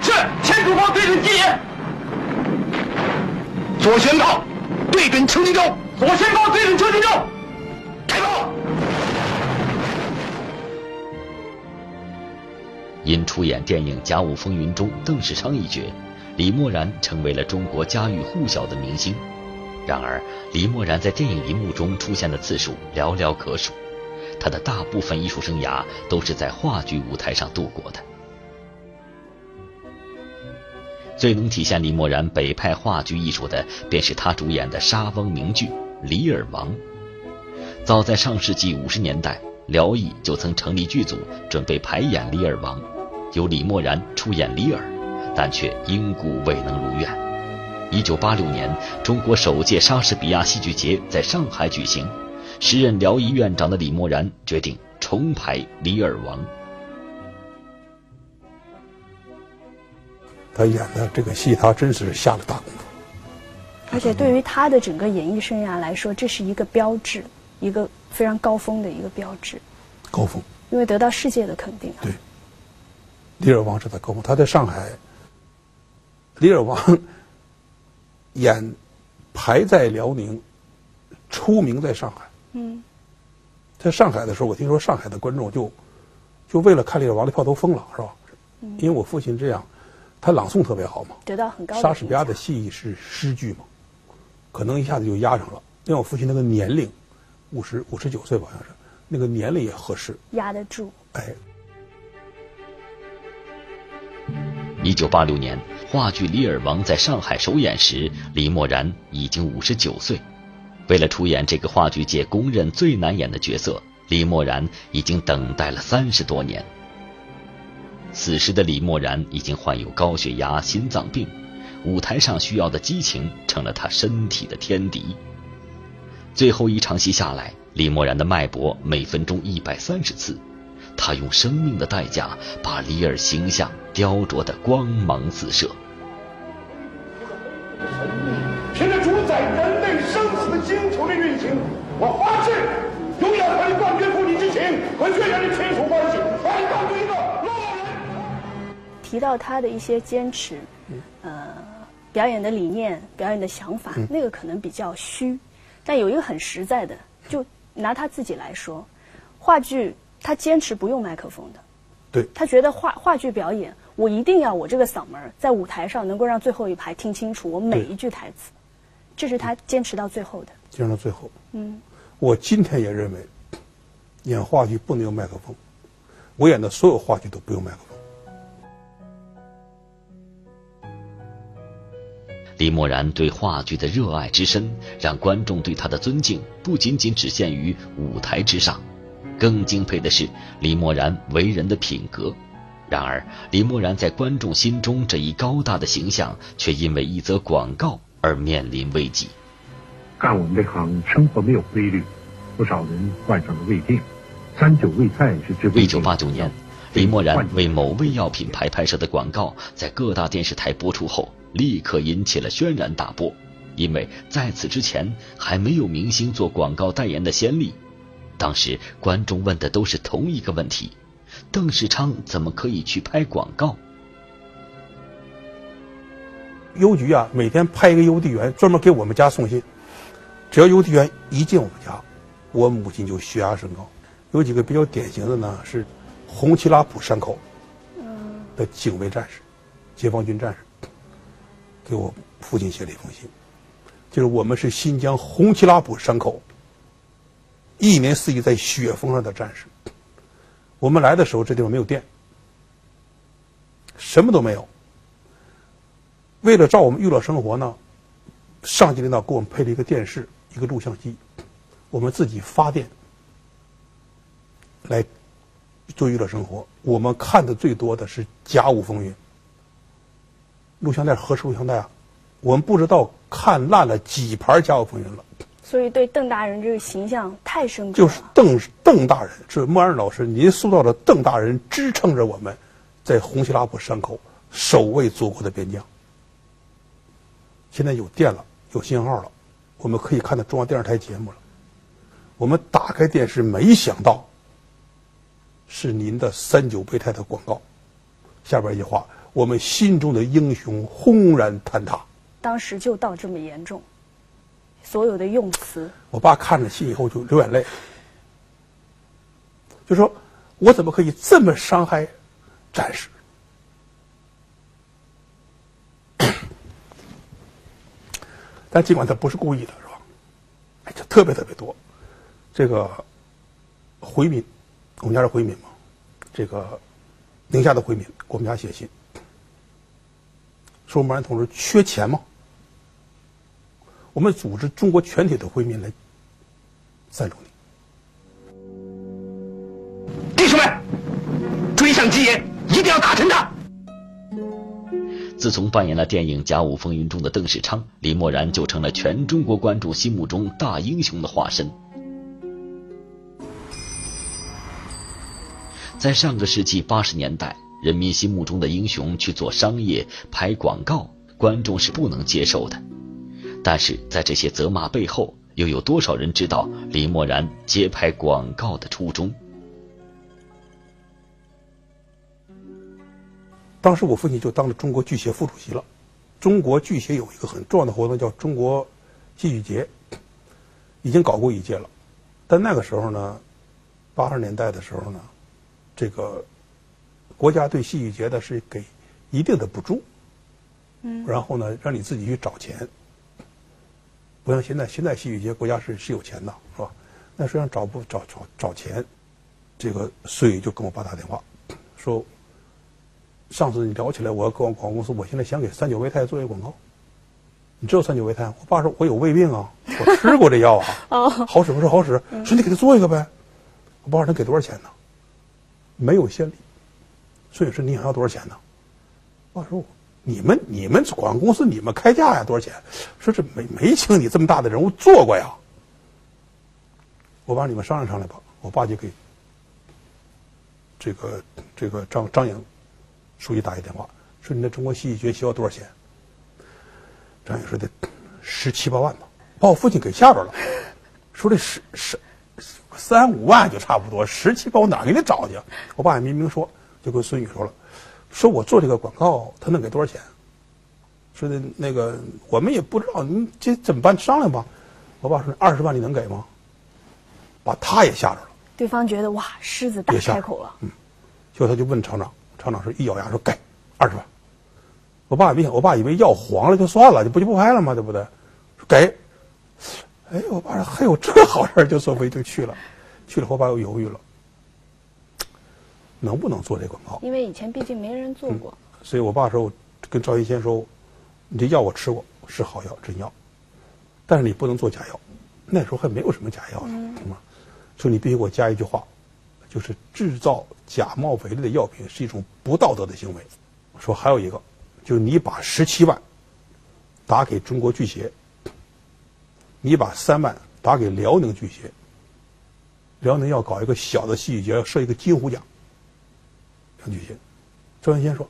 是，前主方对准鸡眼。左宣告，对准邱金洲。左宣告，对准邱金洲。开炮！因出演电影《甲午风云》中邓世昌一角，李默然成为了中国家喻户晓的明星。然而，李默然在电影银幕中出现的次数寥寥可数，他的大部分艺术生涯都是在话剧舞台上度过的。最能体现李默然北派话剧艺术的，便是他主演的沙翁名剧《李尔王》。早在上世纪五十年代，辽艺就曾成立剧组，准备排演《李尔王》，由李默然出演李尔，但却因故未能如愿。一九八六年，中国首届莎士比亚戏剧节在上海举行，时任辽艺院长的李默然决定重排《李尔王》。他演的这个戏，他真是下了大功夫。而且对于他的整个演艺生涯来说，这是一个标志，一个非常高峰的一个标志。高峰。因为得到世界的肯定。对。李尔王是他高峰，他在上海。李尔王 演排在辽宁，出名在上海。嗯。在上海的时候，我听说上海的观众就就为了看李尔王的票都疯了，是吧？嗯。因为我父亲这样。他朗诵特别好嘛，得到很高。莎士比亚的戏是诗句嘛，可能一下子就压上了。因为我父亲那个年龄，五十五十九岁吧，好像是，那个年龄也合适，压得住。哎。一九八六年，话剧《李尔王》在上海首演时，李默然已经五十九岁。为了出演这个话剧界公认最难演的角色，李默然已经等待了三十多年。此时的李默然已经患有高血压、心脏病，舞台上需要的激情成了他身体的天敌。最后一场戏下来，李默然的脉搏每分钟一百三十次，他用生命的代价把李尔形象雕琢得光芒四射。凭着主宰人类生死的星球的运行，我发誓永远和你断提到他的一些坚持，呃，表演的理念、表演的想法，那个可能比较虚，但有一个很实在的，就拿他自己来说，话剧他坚持不用麦克风的，对，他觉得话话剧表演，我一定要我这个嗓门在舞台上能够让最后一排听清楚我每一句台词，这是他坚持到最后的，坚持到最后。嗯，我今天也认为，演话剧不能用麦克风，我演的所有话剧都不用麦克风。李默然对话剧的热爱之深，让观众对他的尊敬不仅仅只限于舞台之上，更敬佩的是李默然为人的品格。然而，李默然在观众心中这一高大的形象，却因为一则广告而面临危机。干我们这行，生活没有规律，不少人患上了胃病。三九胃菜是治胃。一九八九年，李默然为某胃药品牌拍摄的广告在各大电视台播出后。立刻引起了轩然大波，因为在此之前还没有明星做广告代言的先例。当时观众问的都是同一个问题：邓世昌怎么可以去拍广告？邮局啊，每天派一个邮递员专门给我们家送信。只要邮递员一进我们家，我母亲就血压升高。有几个比较典型的呢，是红旗拉普山口的警卫战士、解放军战士。给我父亲写了一封信，就是我们是新疆红旗拉卜山口一年四季在雪峰上的战士。我们来的时候，这地方没有电，什么都没有。为了照我们娱乐生活呢，上级领导给我们配了一个电视，一个录像机，我们自己发电来做娱乐生活。我们看的最多的是《甲午风云》。录像带何时录像带啊，我们不知道看烂了几盘《家有风云》了。所以对邓大人这个形象太深刻就是邓邓大人，是莫安老师，您塑造的邓大人支撑着我们，在红旗拉普山口守卫祖国的边疆。现在有电了，有信号了，我们可以看到中央电视台节目了。我们打开电视，没想到是您的三九备胎的广告。下边一句话。我们心中的英雄轰然坍塌。当时就到这么严重，所有的用词，我爸看了信以后就流眼泪，就说：“我怎么可以这么伤害战士？” 但尽管他不是故意的，是吧？哎，这特别特别多。这个回民，我们家是回民嘛，这个宁夏的回民给我们家写信，说毛人同志缺钱吗？我们组织中国全体的回民来赞助你。弟兄们，追上基业，一定要打沉他！自从扮演了电影《甲午风云》中的邓世昌，李默然就成了全中国观众心目中大英雄的化身。在上个世纪八十年代，人民心目中的英雄去做商业、拍广告，观众是不能接受的。但是在这些责骂背后，又有多少人知道李默然接拍广告的初衷？当时我父亲就当了中国剧协副主席了。中国剧协有一个很重要的活动叫中国戏剧节，已经搞过一届了。但那个时候呢，八十年代的时候呢，这个国家对戏剧节的是给一定的补助，嗯，然后呢，让你自己去找钱。不像现在，现在戏剧节国家是是有钱的，是吧？那实际上找不找找找钱，这个所以就跟我爸打电话，说，上次你聊起来，我要跟广告公司，我现在想给三九胃泰做一个广告。你知道三九胃泰？我爸说，我有胃病啊，我吃过这药啊，好使不是好使？说你给他做一个呗。我爸说能给多少钱呢？没有先例，所以说你想要多少钱呢？我爸说。你们你们广告公司你们开价呀多少钱？说这没没请你这么大的人物做过呀。我帮你们商量商量吧。我爸就给这个这个张张颖书记打一电话，说你那中国戏剧节需要多少钱？张颖说得十七八万吧。把我父亲给吓着了，说这十十三五万就差不多，十七八我哪给你找去？我爸也明明说，就跟孙宇说了。说我做这个广告，他能给多少钱？说的那个我们也不知道，你这怎么办？商量吧。我爸说二十万你能给吗？把他也吓着了。对方觉得哇，狮子大开口了。嗯，结果他就问厂长，厂长说一咬牙说给二十万。我爸也没想，我爸以为要黄了就算了，就不就不拍了吗？对不对？说给。哎，我爸说还有这好事就坐飞就去了。去了，我爸又犹豫了。能不能做这广告？因为以前毕竟没人做过，所以我爸说，跟赵一先说，你这药我吃过，是好药，真药，但是你不能做假药。那时候还没有什么假药呢，是吗？说你必须给我加一句话，就是制造假冒伪劣的药品是一种不道德的行为。说还有一个，就是你把十七万打给中国巨协，你把三万打给辽宁巨协，辽宁要搞一个小的戏剧节，要设一个金虎奖。张举新，周元先说：“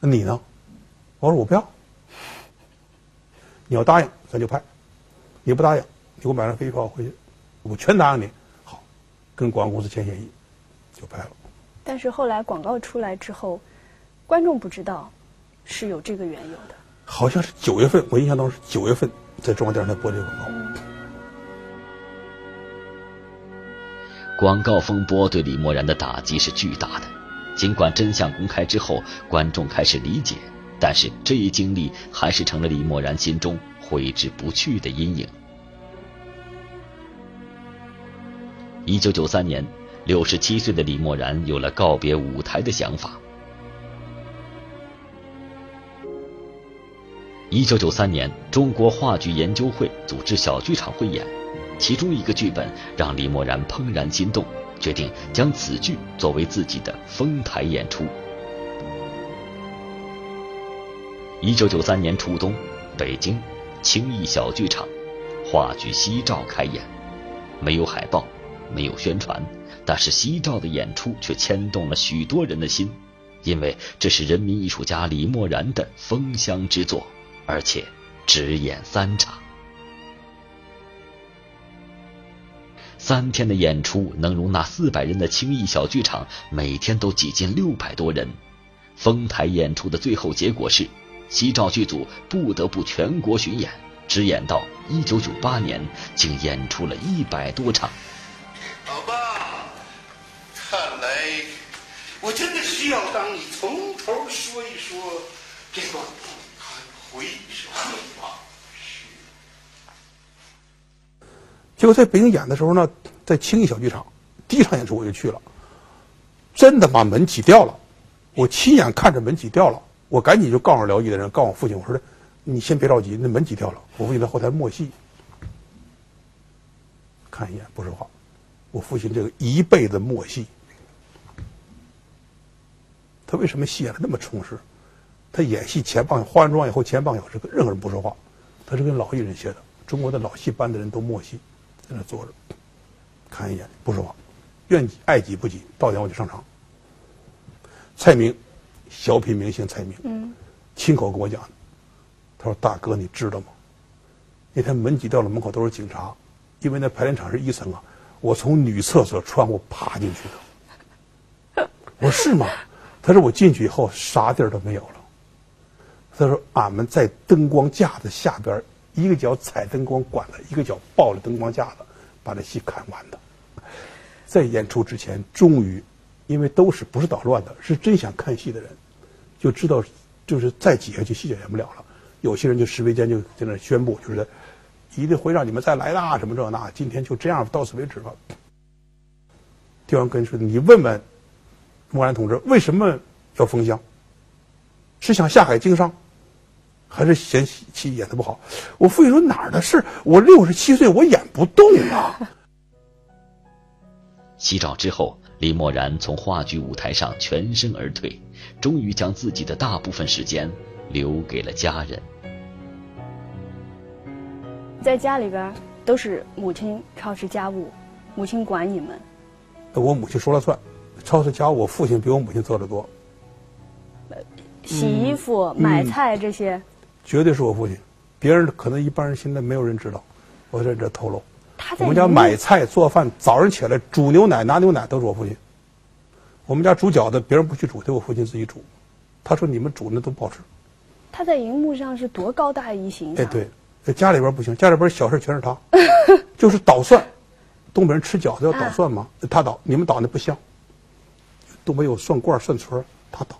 那你呢？”我说：“我不要。你要答应，咱就拍；你不答应，你给我买张飞机票回去，我全答应你。好，跟广告公司签协议，就拍了。但是后来广告出来之后，观众不知道是有这个缘由的。好像是九月份，我印象当中是九月份，在中央电视台播这个广告。广告风波对李默然的打击是巨大的，尽管真相公开之后，观众开始理解，但是这一经历还是成了李默然心中挥之不去的阴影。一九九三年，六十七岁的李默然有了告别舞台的想法。一九九三年，中国话剧研究会组织小剧场汇演。其中一个剧本让李默然怦然心动，决定将此剧作为自己的封台演出。一九九三年初冬，北京青艺小剧场话剧《夕照》开演，没有海报，没有宣传，但是《夕照》的演出却牵动了许多人的心，因为这是人民艺术家李默然的封箱之作，而且只演三场。三天的演出能容纳四百人的青艺小剧场，每天都挤进六百多人。丰台演出的最后结果是，西照剧组不得不全国巡演，直演到一九九八年，竟演出了一百多场。好吧，看来我真的需要当你从头说一说这段不堪回忆的往事。结果在北京演的时候呢，在青艺小剧场，第一场演出我就去了，真的把门挤掉了，我亲眼看着门挤掉了，我赶紧就告诉辽艺的人，告诉我父亲，我说的你先别着急，那门挤掉了。我父亲在后台默戏，看一眼不说话。我父亲这个一辈子默戏，他为什么戏演的那么充实？他演戏前半化完妆以后前半小时跟任何人不说话，他是跟老艺人学的。中国的老戏班的人都默戏，在那坐着，看一眼不说话，愿挤爱挤不挤，到点我就上场。蔡明，小品明星蔡明，嗯，亲口跟我讲的，他说：“大哥，你知道吗？那天门挤掉了，门口都是警察，因为那排练场是一层啊。我从女厕所窗户爬进去的。我说是吗？他说我进去以后啥地儿都没有了。他说俺们在灯光架子下边，一个脚踩灯光管子，一个脚抱着灯光架子，把这戏看完的。在演出之前，终于，因为都是不是捣乱的，是真想看戏的人，就知道，就是再挤下去戏就演不了了。有些人就识别间就在那宣布，就是。一定会让你们再来的！什么这那，今天就这样，到此为止吧。丁元根说：“你问问莫然同志，为什么要封箱？是想下海经商，还是嫌戏演的不好？”我父亲说：“哪儿的事？我六十七岁，我演不动啊。洗澡之后，李默然从话剧舞台上全身而退，终于将自己的大部分时间留给了家人。在家里边都是母亲操持家务，母亲管你们。我母亲说了算，操持家务，我父亲比我母亲做的多。洗衣服、买菜这些，绝对是我父亲。别人可能一般人现在没有人知道，我在这透露。他我们家买菜、做饭，早上起来煮牛奶、拿牛奶都是我父亲。我们家煮饺子，别人不去煮，得我父亲自己煮。他说：“你们煮那都不好吃。”他在荧幕上是多高大一形象。哎，对。在家里边不行，家里边小事全是他，就是捣蒜。东北人吃饺子要捣蒜吗？他捣，你们捣那不香。东北有蒜罐、蒜矬，他捣，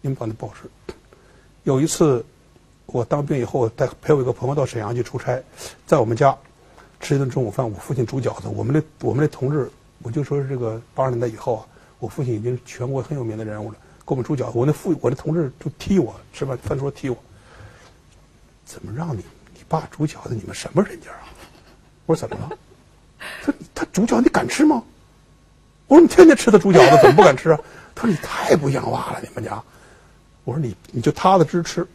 你们捣那不好吃。有一次，我当兵以后，带陪我一个朋友到沈阳去出差，在我们家吃一顿中午饭，我父亲煮饺子。我们的我们的同志，我就说是这个八十年代以后啊，我父亲已经全国很有名的人物了，给我们煮饺子。我那父我的同志就踢我，吃饭饭桌踢我，怎么让你？爸煮饺子，你们什么人家啊？我说怎么了？他他煮饺子你敢吃吗？我说你天天吃他煮饺子，怎么不敢吃啊？他说你太不像话了，你们家。我说你你就踏踏实实吃，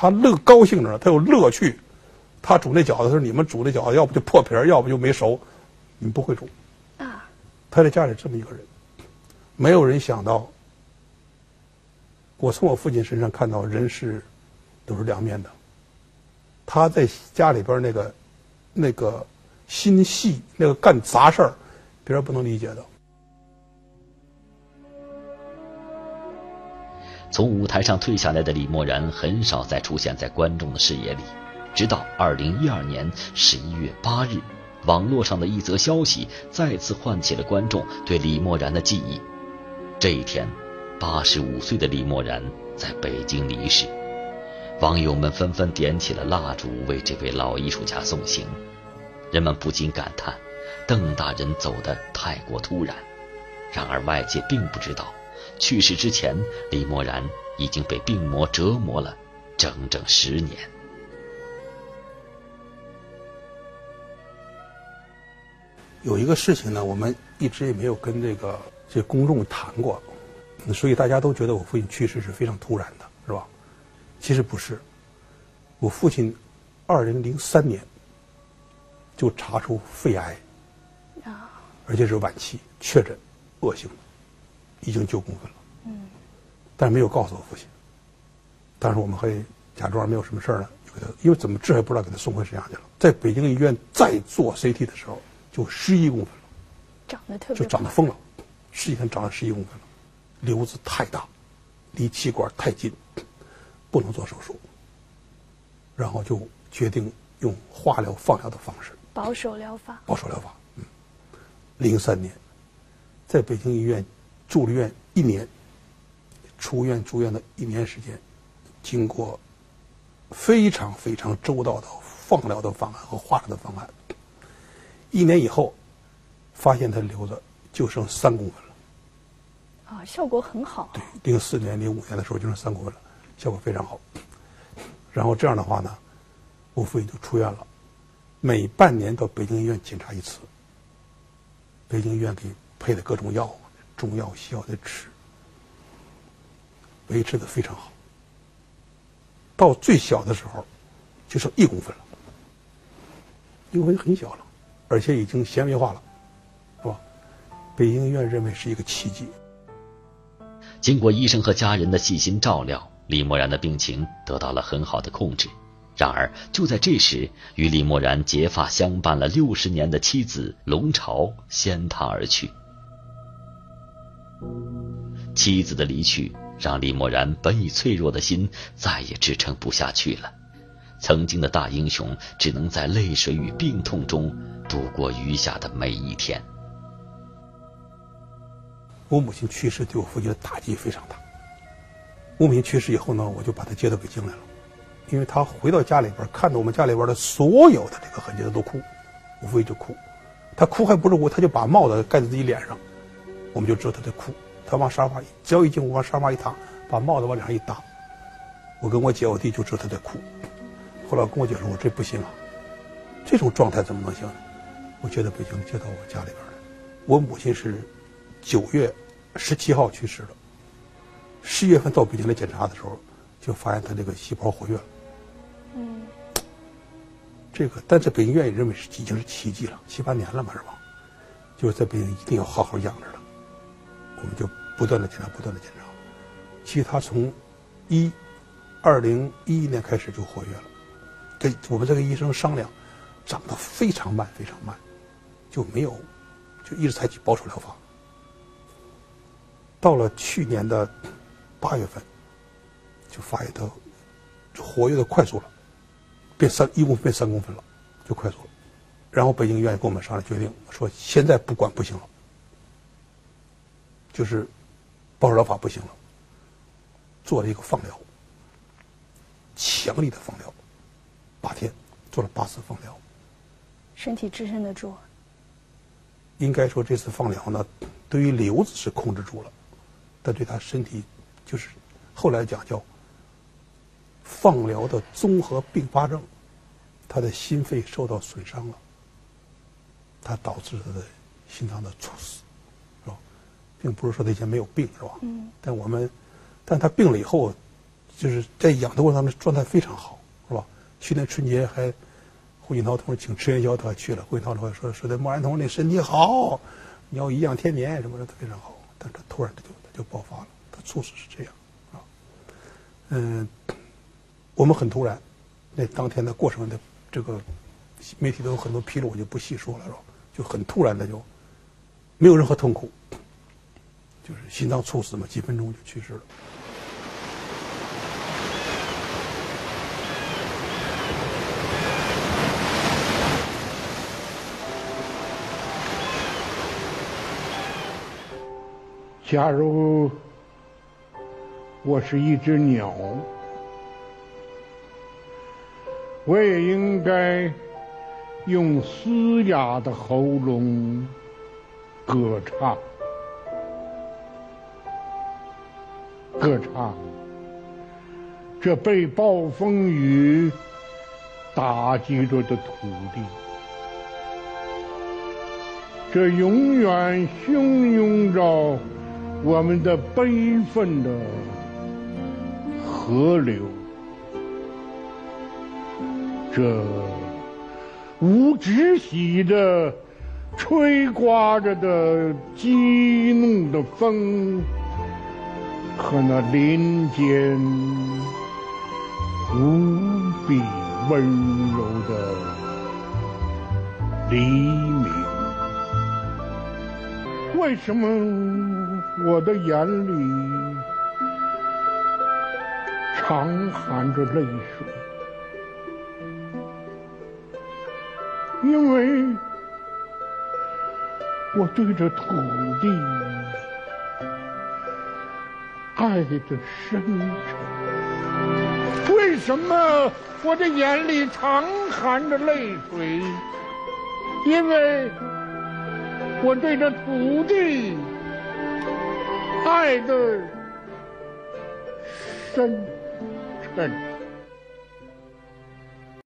他乐高兴着呢，他有乐趣。他煮那饺子是你们煮那饺子，要不就破皮儿，要不就没熟。你们不会煮啊？他在家里这么一个人，没有人想到。我从我父亲身上看到人是都是两面的。他在家里边那个、那个心细，那个干杂事儿，别人不能理解的。从舞台上退下来的李默然很少再出现在观众的视野里，直到二零一二年十一月八日，网络上的一则消息再次唤起了观众对李默然的记忆。这一天，八十五岁的李默然在北京离世。网友们纷纷点起了蜡烛，为这位老艺术家送行。人们不禁感叹：邓大人走得太过突然。然而外界并不知道，去世之前，李默然已经被病魔折磨了整整十年。有一个事情呢，我们一直也没有跟这个这公众谈过，所以大家都觉得我父亲去世是非常突然的，是吧？其实不是，我父亲二零零三年就查出肺癌，啊，而且是晚期确诊，恶性，已经九公分了，嗯，但没有告诉我父亲，但是我们还假装没有什么事儿呢，就给他，因为怎么治还不知道，给他送回沈阳去了。在北京医院再做 CT 的时候，就十一公分了，长得特别，就长得疯了，十几天长了十一公分了，瘤子太大。离气管太近，不能做手术，然后就决定用化疗、放疗的方式，保守疗法。保守疗法。嗯，零三年，在北京医院住了院一年，出院住院的一年时间，经过非常非常周到的放疗的方案和化疗的方案，一年以后，发现他瘤子就剩三公分了。啊，效果很好。对，零四年、零五年的时候就剩三公分了，效果非常好。然后这样的话呢，我父亲就出院了，每半年到北京医院检查一次。北京医院给配的各种药，中药、西药的吃，维持的非常好。到最小的时候，就剩一公分了，一公分很小了，而且已经纤维化了，是吧？北京医院认为是一个奇迹。经过医生和家人的细心照料，李默然的病情得到了很好的控制。然而，就在这时，与李默然结发相伴了六十年的妻子龙朝先他而去。妻子的离去，让李默然本已脆弱的心再也支撑不下去了。曾经的大英雄，只能在泪水与病痛中度过余下的每一天。我母亲去世对我父亲的打击非常大。我母亲去世以后呢，我就把她接到北京来了，因为她回到家里边，看到我们家里边的所有的这个痕迹，她都哭，我父亲就哭，他哭还不是哭，他就把帽子盖在自己脸上，我们就知道他在哭。他往沙发，只要一进屋往沙发一躺，把帽子往脸上一搭，我跟我姐我弟就知道他在哭。后来跟我姐说：“我这不行啊，这种状态怎么能行呢？”我觉得不行，接到我家里边来。我母亲是。九月十七号去世的，十月份到北京来检查的时候，就发现他这个细胞活跃了。嗯，这个但是北京院也认为是已经是奇迹了，七八年了嘛是吧？就是在北京一定要好好养着了。我们就不断的检查，不断的检查。其实他从一二零一一年开始就活跃了，跟我们这个医生商量，长得非常慢，非常慢，就没有，就一直采取保守疗法。到了去年的八月份，就发现它活跃的快速了，变三一共变三公分了，就快速了。然后北京医院跟我们商量决定，说现在不管不行了，就是保守疗法不行了，做了一个放疗，强力的放疗，八天做了八次放疗，身体支撑得住。应该说这次放疗呢，对于瘤子是控制住了。但对他身体，就是后来讲叫放疗的综合并发症，他的心肺受到损伤了，他导致他的心脏的猝死？并不是说他以前没有病，是吧？嗯。但我们，但他病了以后，就是在养的过程当中状态非常好，是吧？去年春节还胡锦涛同志请吃元宵，他还去了。胡锦涛同志说说的莫然同志那身体好，你要颐养天年什么的，他非常好。但他突然他就他。就爆发了，他猝死是这样，啊，嗯，我们很突然，那当天的过程的这个媒体都有很多披露，我就不细说了，是吧？就很突然的就没有任何痛苦，就是心脏猝死嘛，几分钟就去世了。假如我是一只鸟，我也应该用嘶哑的喉咙歌唱，歌唱这被暴风雨打击着的土地，这永远汹涌着。我们的悲愤的河流，这无止息的吹刮着的激怒的风，和那林间无比温柔的黎明，为什么？我的眼里常含着泪水，因为我对着土地爱的深沉。为什么我的眼里常含着泪水？因为我对这土地爱的深沉。